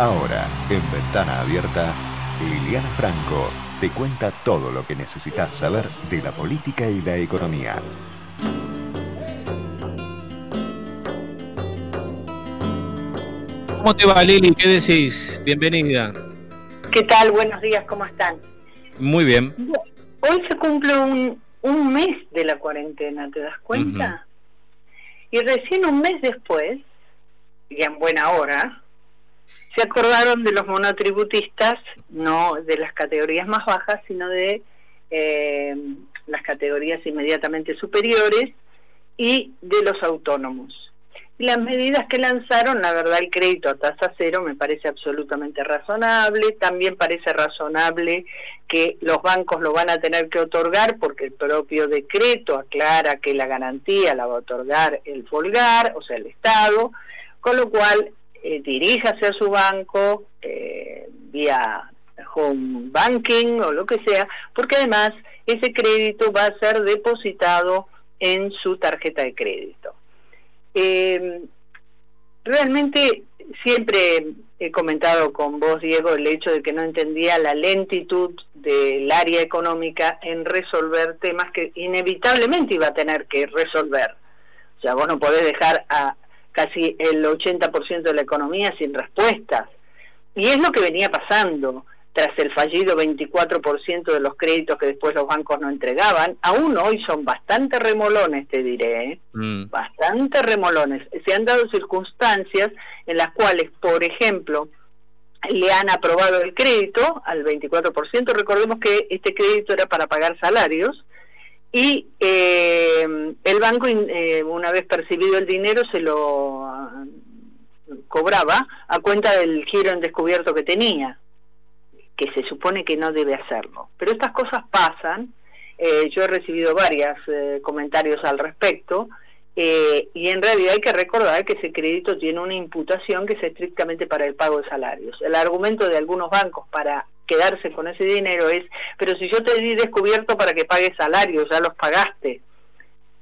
Ahora, en Ventana Abierta, Liliana Franco te cuenta todo lo que necesitas saber de la política y la economía. ¿Cómo te va, Lili? ¿Qué decís? Bienvenida. ¿Qué tal? Buenos días, ¿cómo están? Muy bien. Hoy se cumple un, un mes de la cuarentena, ¿te das cuenta? Y recién un mes después, y en buena hora, se acordaron de los monotributistas, no de las categorías más bajas, sino de eh, las categorías inmediatamente superiores y de los autónomos. Y las medidas que lanzaron, la verdad, el crédito a tasa cero me parece absolutamente razonable. También parece razonable que los bancos lo van a tener que otorgar porque el propio decreto aclara que la garantía la va a otorgar el Folgar, o sea, el Estado, con lo cual eh, diríjase a su banco eh, vía home banking o lo que sea, porque además ese crédito va a ser depositado en su tarjeta de crédito. Eh, realmente siempre he comentado con vos, Diego, el hecho de que no entendía la lentitud del área económica en resolver temas que inevitablemente iba a tener que resolver. O sea, vos no podés dejar a casi el 80% de la economía sin respuestas. Y es lo que venía pasando tras el fallido 24% de los créditos que después los bancos no entregaban, aún hoy son bastante remolones, te diré, ¿eh? mm. bastante remolones. Se han dado circunstancias en las cuales, por ejemplo, le han aprobado el crédito al 24%, recordemos que este crédito era para pagar salarios, y eh, el banco, eh, una vez percibido el dinero, se lo ah, cobraba a cuenta del giro en descubierto que tenía, que se supone que no debe hacerlo. Pero estas cosas pasan, eh, yo he recibido varios comentarios al respecto, y en realidad hay que recordar que ese crédito tiene una imputación que es estrictamente para el pago de salarios. El argumento de algunos bancos para quedarse con ese dinero es, pero si yo te di descubierto para que pagues salarios, ya los pagaste.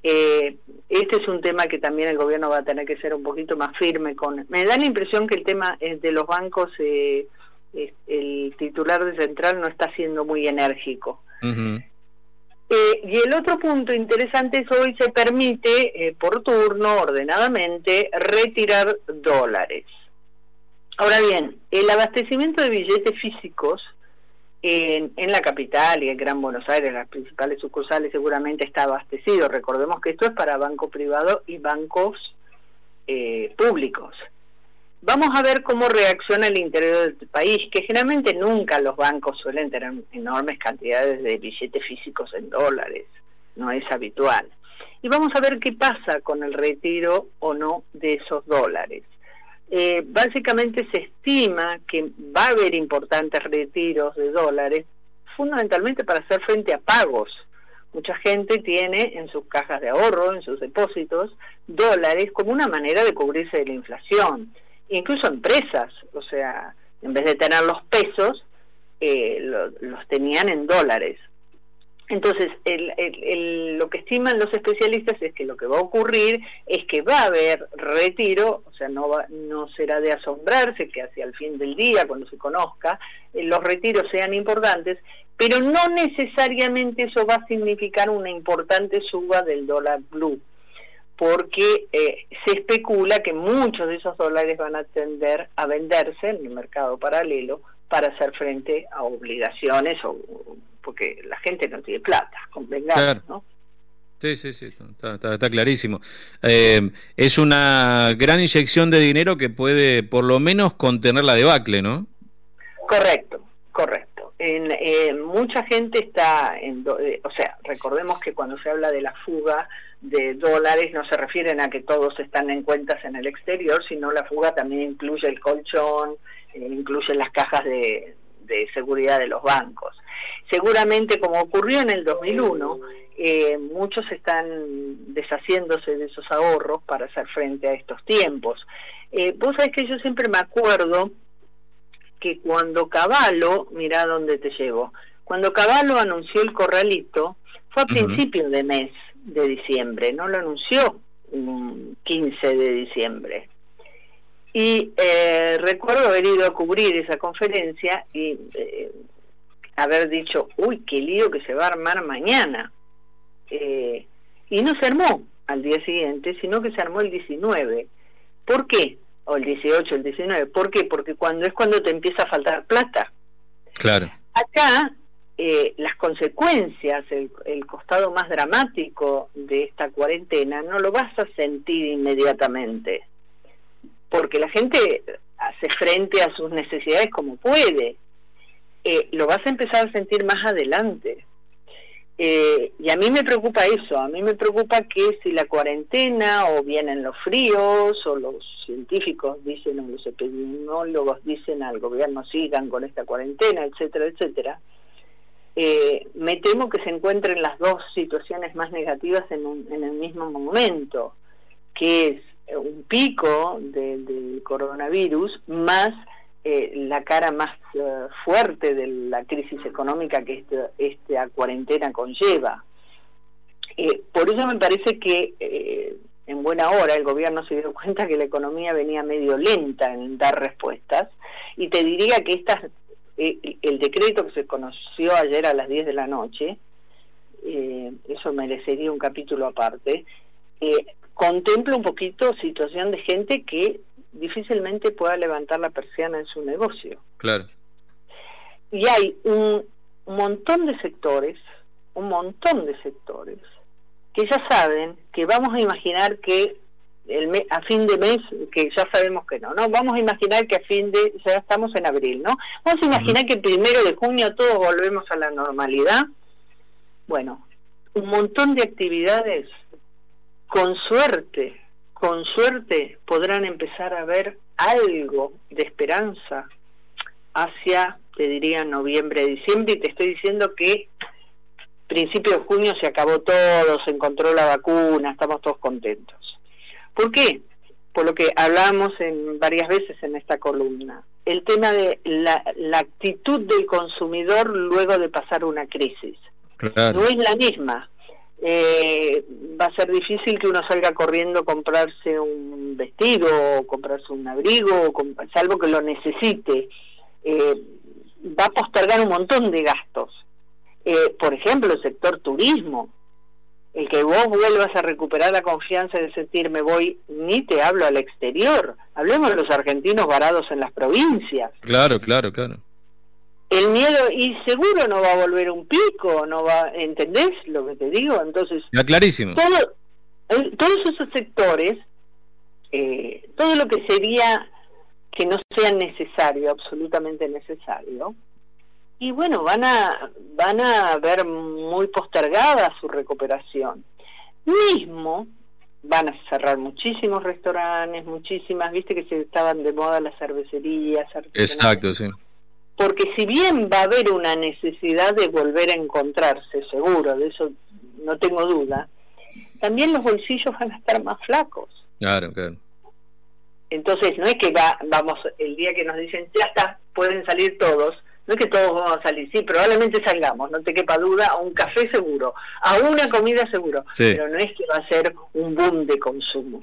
Eh, este es un tema que también el gobierno va a tener que ser un poquito más firme con. Me da la impresión que el tema de los bancos, eh, el titular de central no está siendo muy enérgico. Eh, y el otro punto interesante es hoy se permite por turno, ordenadamente, retirar dólares. Ahora bien, el abastecimiento de billetes físicos en, la capital y en Gran Buenos Aires, las principales sucursales seguramente está abastecido. Recordemos que esto es para banco privado y bancos eh, públicos. Vamos a ver cómo reacciona el interior del país, que generalmente nunca los bancos suelen tener enormes cantidades de billetes físicos en dólares, no es habitual. Y vamos a ver qué pasa con el retiro o no de esos dólares. Eh, básicamente se estima que va a haber importantes retiros de dólares, fundamentalmente para hacer frente a pagos. Mucha gente tiene en sus cajas de ahorro, en sus depósitos, dólares como una manera de cubrirse de la inflación. Incluso empresas, o sea, en vez de tener los pesos, eh, los tenían en dólares. Entonces, lo que estiman los especialistas es que lo que va a ocurrir es que va a haber retiro, o sea, no, no será de asombrarse que hacia el fin del día, cuando se conozca, eh, los retiros sean importantes, pero no necesariamente eso va a significar una importante suba del dólar blue, porque eh, se especula que muchos de esos dólares van a tender a venderse en el mercado paralelo para hacer frente a obligaciones o porque la gente no tiene plata, convengamos, ¿no? Sí, sí, sí, está, clarísimo. Eh, es una gran inyección de dinero que puede por lo menos contener la debacle, ¿no? Correcto, correcto. En, eh, mucha gente está, en, eh, o sea, recordemos que cuando se habla de la fuga de dólares no se refieren a que todos están en cuentas en el exterior, sino la fuga también incluye el colchón, incluye las cajas de, de seguridad de los bancos. Seguramente, como ocurrió en el 2001, eh, muchos están deshaciéndose de esos ahorros para hacer frente a estos tiempos. Eh, vos sabés que yo siempre me acuerdo que cuando Caballo, mira dónde te llevo, cuando Caballo anunció el corralito, fue a principios de mes de diciembre, no lo anunció un 15 de diciembre. Y eh, recuerdo haber ido a cubrir esa conferencia y eh, haber dicho, uy, qué lío que se va a armar mañana. Eh, y no se armó al día siguiente, sino que se armó el 19. ¿Por qué? O el 18, el 19. ¿Por qué? Porque cuando es cuando te empieza a faltar plata. Claro. Acá eh, las consecuencias, el, el, costado más dramático de esta cuarentena, no lo vas a sentir inmediatamente, porque la gente hace frente a sus necesidades como puede. Eh, lo vas a empezar a sentir más adelante. Eh, y a mí me preocupa eso, a mí me preocupa que si la cuarentena o vienen los fríos o los científicos dicen o los epidemiólogos dicen al gobierno sigan con esta cuarentena, etcétera, etcétera, eh, me temo que se encuentren las dos situaciones más negativas en, en el mismo momento, que es un pico del coronavirus más eh, la cara más eh, fuerte de la crisis económica que esta cuarentena conlleva. Eh, por eso me parece que en buena hora el gobierno se dio cuenta que la economía venía medio lenta en dar respuestas y te diría que esta, el decreto que se conoció ayer a las 10 de la noche, eso merecería un capítulo aparte, contempla un poquito situación de gente que difícilmente pueda levantar la persiana en su negocio. Claro. Y hay un montón de sectores, un montón de sectores, que ya saben que vamos a imaginar que el a fin de mes, que ya sabemos que no, ¿no? Vamos a imaginar que a fin de, ya estamos en abril, ¿no? Vamos a imaginar que el primero de junio todos volvemos a la normalidad. Bueno, un montón de actividades, con suerte, con suerte podrán empezar a ver algo de esperanza hacia, te diría, noviembre, diciembre, y te estoy diciendo que principio de junio se acabó todo, se encontró la vacuna, estamos todos contentos. ¿Por qué? Por lo que hablamos en varias veces en esta columna, el tema de la, la actitud del consumidor luego de pasar una crisis. No es la misma eh, va a ser difícil que uno salga corriendo a comprarse un vestido o comprarse un abrigo, salvo que lo necesite. Eh, va a postergar un montón de gastos. Eh, por ejemplo, el sector turismo. El que vos vuelvas a recuperar la confianza de sentir me voy, ni te hablo al exterior. Hablemos de los argentinos varados en las provincias. Claro, claro, claro el miedo y seguro no va a volver un pico, no va, ¿entendés lo que te digo? Entonces, ya clarísimo. Todo, todos esos sectores, eh, todo lo que sería que no sea necesario, absolutamente necesario, y bueno, van a van a ver muy postergada su recuperación. Mismo van a cerrar muchísimos restaurantes, muchísimas, viste que se estaban de moda las cervecerías. Exacto, sí porque si bien va a haber una necesidad de volver a encontrarse, seguro, de eso no tengo duda, también los bolsillos van a estar más flacos. Claro, claro. Entonces, no es que va, vamos, el día que nos dicen, ya está, pueden salir todos, no es que todos vamos a salir, sí, probablemente salgamos, no te quepa duda, a un café seguro, a una comida seguro, pero no es que va a ser un boom de consumo.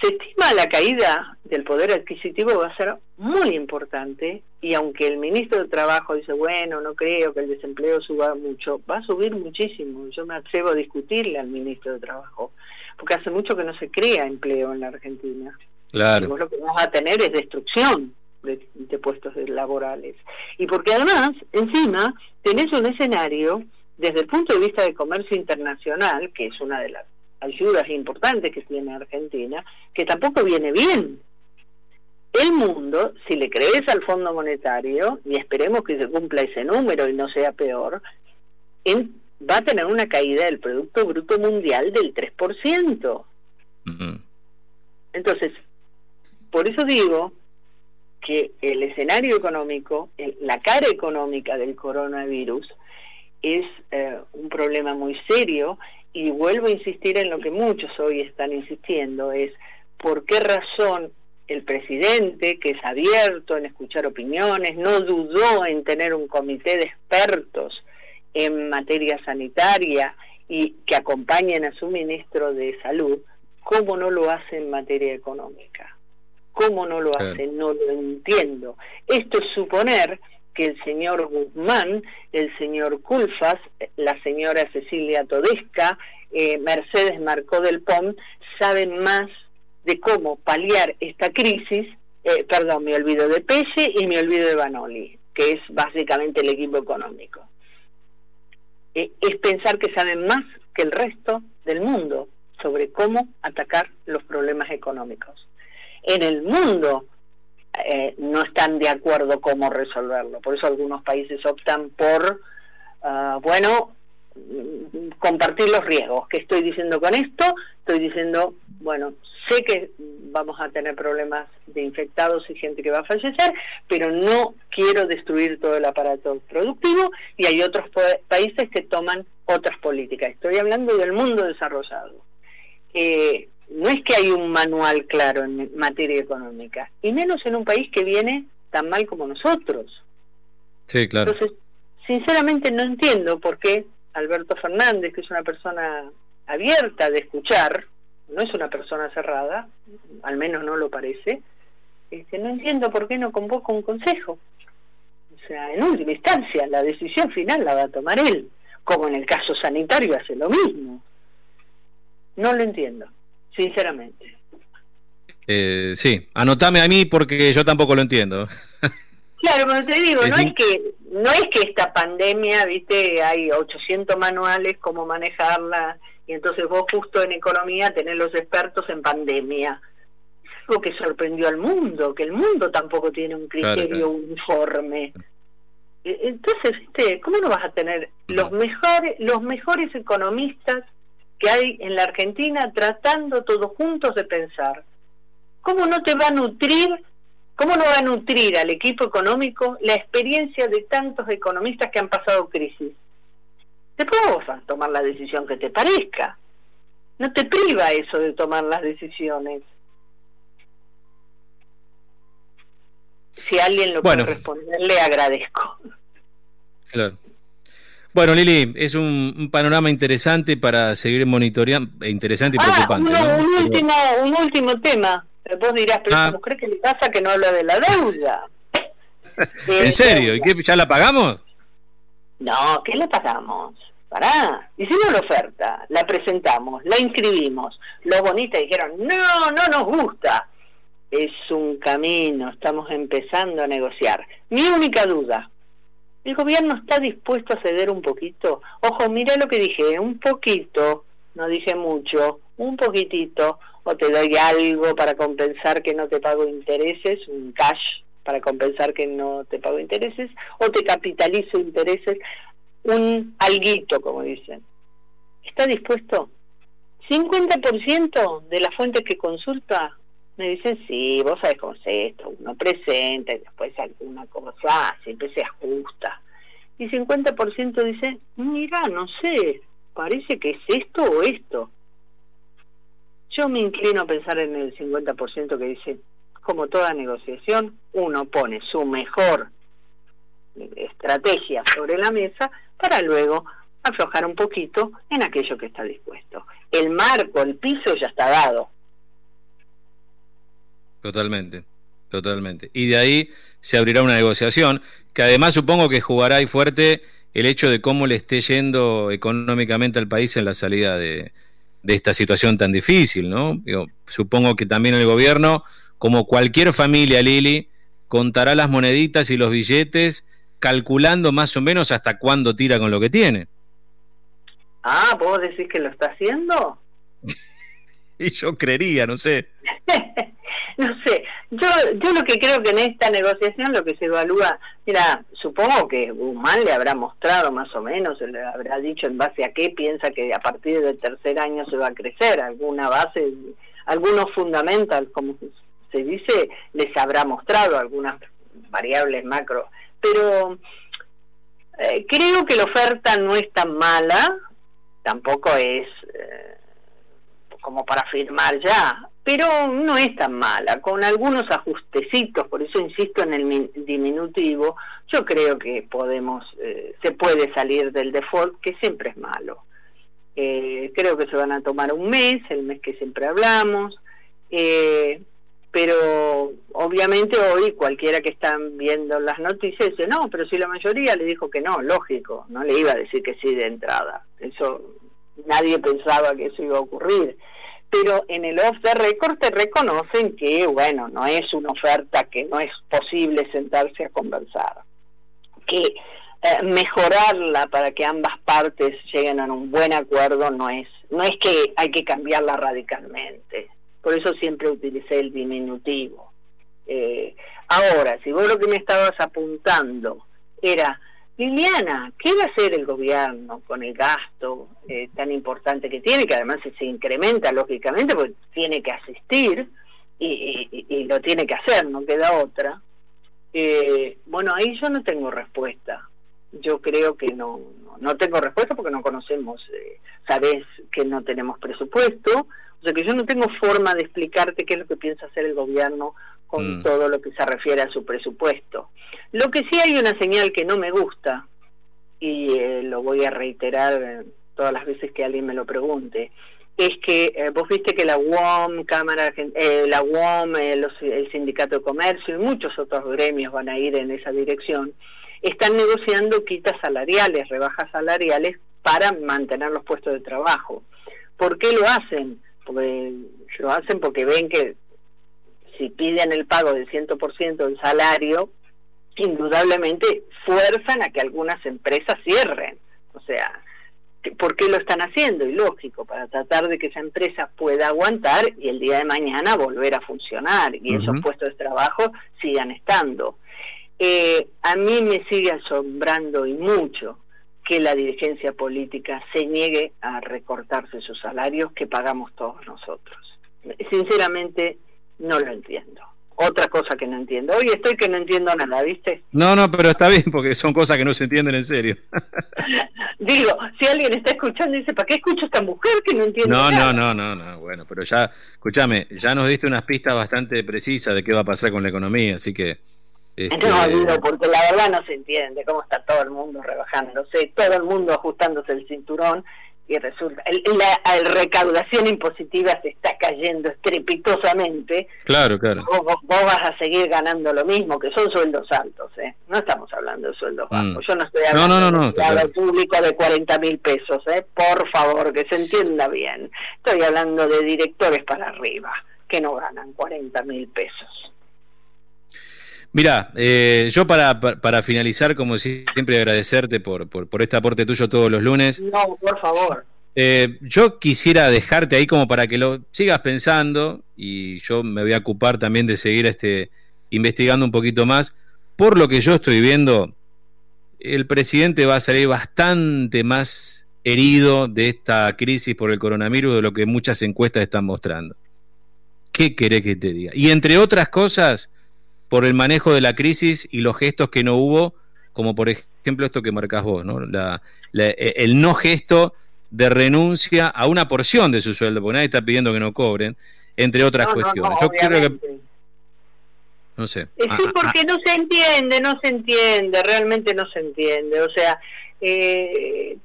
Se estima la caída del poder adquisitivo va a ser muy importante y aunque el ministro de Trabajo dice, bueno, no creo que el desempleo suba mucho, va a subir muchísimo. Yo me atrevo a discutirle al ministro de Trabajo, porque hace mucho que no se crea empleo en la Argentina. Claro. lo que vamos a tener es destrucción de, de puestos laborales. Y porque además, encima, tenés un escenario desde el punto de vista de comercio internacional, que es una de las ayudas importantes que tiene Argentina, que tampoco viene bien. El mundo, si le crees al Fondo Monetario, y esperemos que se cumpla ese número y no sea peor, va a tener una caída del Producto Bruto Mundial del 3%. Entonces, por eso digo que el escenario económico, la cara económica del coronavirus, es eh, un problema muy serio y vuelvo a insistir en lo que muchos hoy están insistiendo, es por qué razón el presidente, que es abierto en escuchar opiniones, no dudó en tener un comité de expertos en materia sanitaria y que acompañen a su ministro de salud, ¿cómo no lo hace en materia económica? ¿Cómo no lo hace? No lo entiendo. Esto es suponer que el señor Guzmán, el señor Culfas, la señora Cecilia Todesca, eh, Mercedes Marcó del POM, saben más de cómo paliar esta crisis, eh, perdón, me olvido de Pelle y me olvido de Banoli, que es básicamente el equipo económico. Eh, es pensar que saben más que el resto del mundo sobre cómo atacar los problemas económicos. En el mundo eh, no están de acuerdo cómo resolverlo. Por eso algunos países optan por, ah, bueno, compartir los riesgos. ¿Qué estoy diciendo con esto? Estoy diciendo, bueno, sé que vamos a tener problemas de infectados y gente que va a fallecer, pero no quiero destruir todo el aparato productivo y hay otros países que toman otras políticas. Estoy hablando del mundo desarrollado. No es que hay un manual claro en materia económica, y menos en un país que viene tan mal como nosotros. Sí, claro. Entonces, sinceramente no entiendo por qué Alberto Fernández, que es una persona abierta de escuchar, no es una persona cerrada, al menos no lo parece, este, no entiendo por qué no convoca un consejo. O sea, en última instancia, la decisión final la va a tomar él, como en el caso sanitario hace lo mismo. No lo entiendo sinceramente. Eh, sí, anotame a mí porque yo tampoco lo entiendo. Claro, como te digo, no es que no es que esta pandemia, viste, hay 800 manuales cómo manejarla y entonces vos justo en economía tenés los expertos en pandemia. Es algo que sorprendió al mundo, que el mundo tampoco tiene un criterio uniforme. E, entonces, viste, ¿cómo no vas a tener los mejores los mejores economistas que hay en la Argentina tratando todos juntos de pensar. ¿Cómo no te va a nutrir, cómo no va a nutrir al equipo económico la experiencia de tantos economistas que han pasado crisis? Después vos vas a tomar la decisión que te parezca. No te priva eso de tomar las decisiones. Si alguien lo puede responder, le agradezco. Claro. Bueno, Lili, es un, panorama interesante para seguir monitoreando, eh, interesante y ah, preocupante. un, último, un último tema. Vos dirás, pero ah. ¿qué le pasa que no habla de la deuda? ¿En serio? ¿Y qué, ya la pagamos? No, ¿qué la pagamos? Pará, hicimos la oferta, la presentamos, la inscribimos. Los bonistas dijeron, no, no nos gusta. Es un camino, estamos empezando a negociar. Mi única duda, el gobierno está dispuesto a ceder un poquito. Ojo, mira lo que dije, un poquito, no dije mucho, un poquitito, o te doy algo para compensar que no te pago intereses, un cash para compensar que no te pago intereses, o te capitalizo intereses, un alguito, como dicen. ¿Está dispuesto? 50% de las fuentes que consulta me dicen, sí, vos sabés cómo es esto, uno presenta y después alguna cosa siempre se ajusta. Y 50% dice, mira, no sé, parece que es esto o esto. Yo me inclino a pensar en el 50% que dice, como toda negociación, uno pone su mejor estrategia sobre la mesa para luego aflojar un poquito en aquello que está dispuesto. El marco, el piso ya está dado Totalmente, totalmente. Y de ahí se abrirá una negociación, que además supongo que jugará ahí fuerte el hecho de cómo le esté yendo económicamente al país en la salida de, esta situación tan difícil, ¿no? supongo que también el gobierno, como cualquier familia, Lili, contará las moneditas y los billetes calculando más o menos hasta cuándo tira con lo que tiene. Ah, ¿vos decís que lo está haciendo? y yo creería, no sé. no sé, yo, yo lo que creo que en esta negociación lo que se evalúa, mira, supongo que Guzmán le habrá mostrado más o menos, le habrá dicho en base a qué piensa que a partir del tercer año se va a crecer, alguna base, algunos fundamentos, como se dice, les habrá mostrado algunas variables macro, pero eh, creo que la oferta no es tan mala, tampoco es eh, como para firmar ya, pero no es tan mala, con algunos ajustecitos, por eso insisto en el diminutivo, yo creo que podemos, eh, se puede salir del default, que siempre es malo. Eh, creo que se van a tomar un mes, el mes que siempre hablamos. Eh, pero obviamente hoy cualquiera que están viendo las noticias dice, no, pero si la mayoría le dijo que no, lógico, no le iba a decir que sí de entrada. Eso nadie pensaba que eso iba a ocurrir. Pero en el off the record te reconocen que, bueno, no es una oferta que no es posible sentarse a conversar. Que eh, mejorarla para que ambas partes lleguen a un buen acuerdo no es, no es que hay que cambiarla radicalmente por eso siempre utilicé el diminutivo. Eh, ahora, si vos lo que me estabas apuntando era, Liliana, ¿qué va a hacer el gobierno con el gasto eh, tan importante que tiene, que además se incrementa lógicamente porque tiene que asistir y, lo tiene que hacer, no queda otra? Eh, bueno, ahí yo no tengo respuesta. Yo creo que no, no, tengo respuesta porque no conocemos, sabes que no tenemos presupuesto, o sea que yo no tengo forma de explicarte qué es lo que piensa hacer el gobierno con mm. todo lo que se refiere a su presupuesto. Lo que sí hay una señal que no me gusta, y eh, lo voy a reiterar todas las veces que alguien me lo pregunte, es que eh, vos viste que la UOM, Cámara, eh, la UOM, el Sindicato de Comercio y muchos otros gremios van a ir en esa dirección, están negociando quitas salariales, rebajas salariales para mantener los puestos de trabajo. ¿Por qué lo hacen? porque lo hacen porque ven que si piden el pago del 100% del salario, indudablemente fuerzan a que algunas empresas cierren. O sea, ¿por qué lo están haciendo? Y lógico, para tratar de que esa empresa pueda aguantar y el día de mañana volver a funcionar y esos puestos de trabajo sigan estando. Eh, a mí me sigue asombrando y mucho que la dirigencia política se niegue a recortarse sus salarios que pagamos todos nosotros. Sinceramente, no lo entiendo. Otra cosa que no entiendo. Hoy estoy que no entiendo nada, ¿viste? No, no, pero está bien porque son cosas que no se entienden en serio. Digo, si alguien está escuchando y dice, ¿para qué escucho a esta mujer que no entiende no, nada? No, no, no, no, bueno, pero ya, escúchame, ya nos diste unas pistas bastante precisas de qué va a pasar con la economía, así que este... No, digo, porque la verdad no se entiende cómo está todo el mundo rebajándose, todo el mundo ajustándose el cinturón y resulta, la, recaudación impositiva se está cayendo estrepitosamente. Claro, claro. Vos, vas a seguir ganando lo mismo, que son sueldos altos, ¿eh? No estamos hablando de sueldos mm. bajos. Yo no estoy hablando no, no, de un público de 40 mil pesos, ¿eh? Por favor, que se entienda bien. Estoy hablando de directores para arriba, que no ganan 40 mil pesos. Mira, eh, yo para, para, finalizar, como siempre, agradecerte por, por, este aporte tuyo todos los lunes. No, por favor. Eh, yo quisiera dejarte ahí como para que lo sigas pensando y yo me voy a ocupar también de seguir este, investigando un poquito más. Por lo que yo estoy viendo, el presidente va a salir bastante más herido de esta crisis por el coronavirus de lo que muchas encuestas están mostrando. ¿Qué querés que te diga? Y entre otras cosas, por el manejo de la crisis y los gestos que no hubo, como por ejemplo esto que marcas vos, ¿no? E, el no gesto de renuncia a una porción de su sueldo, porque nadie está pidiendo que no cobren, entre otras cuestiones. Yo creo que no sé. Sí, ah, ah, porque ah. no se entiende, no se entiende, realmente no se entiende. O sea, eh,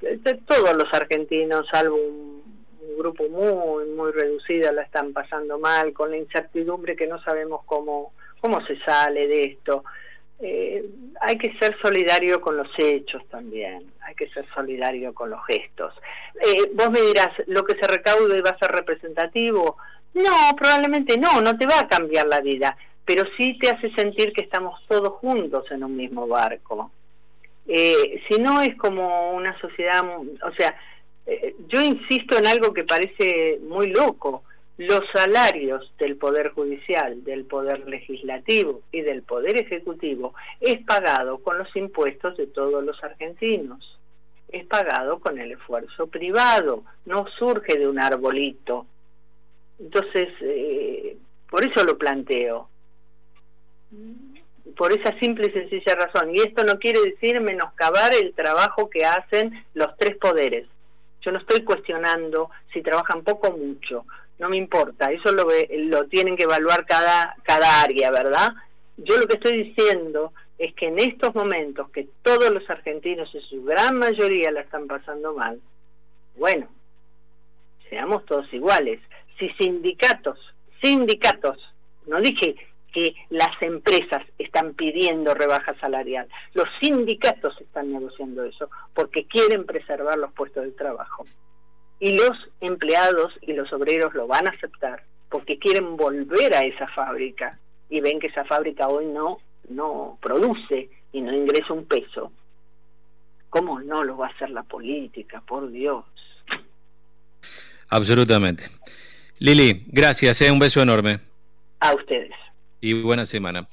todos los argentinos, salvo un, un, grupo muy, muy reducido, la están pasando mal, con la incertidumbre que no sabemos cómo, ¿Cómo se sale de esto? Eh, hay que ser solidario con los hechos también, hay que ser solidario con los gestos. Eh, vos me dirás, ¿lo que se recaude va a ser representativo? No, probablemente no, no te va a cambiar la vida, pero sí te hace sentir que estamos todos juntos en un mismo barco. Eh, si no es como una sociedad, o sea, yo insisto en algo que parece muy loco, los salarios del Poder Judicial, del Poder Legislativo y del Poder Ejecutivo es pagado con los impuestos de todos los argentinos. Es pagado con el esfuerzo privado, no surge de un arbolito. Entonces, eh, por eso lo planteo. Por esa simple y sencilla razón. Y esto no quiere decir menoscabar el trabajo que hacen los tres poderes. Yo no estoy cuestionando si trabajan poco o mucho no me importa, eso lo, lo tienen que evaluar cada, cada área, ¿verdad? Yo lo que estoy diciendo es que en estos momentos que todos los argentinos en su gran mayoría la están pasando mal, bueno, seamos todos iguales. Si sindicatos, sindicatos no dije que las empresas están pidiendo rebaja salarial. Los sindicatos están negociando eso porque quieren preservar los puestos de trabajo. Y los empleados y los obreros lo van a aceptar porque quieren volver a esa fábrica y ven que esa fábrica hoy no no produce y no ingresa un peso. ¿Cómo no lo va a hacer la política? Por Dios. Absolutamente. Lili, gracias, eh, un beso enorme. A ustedes y buena semana.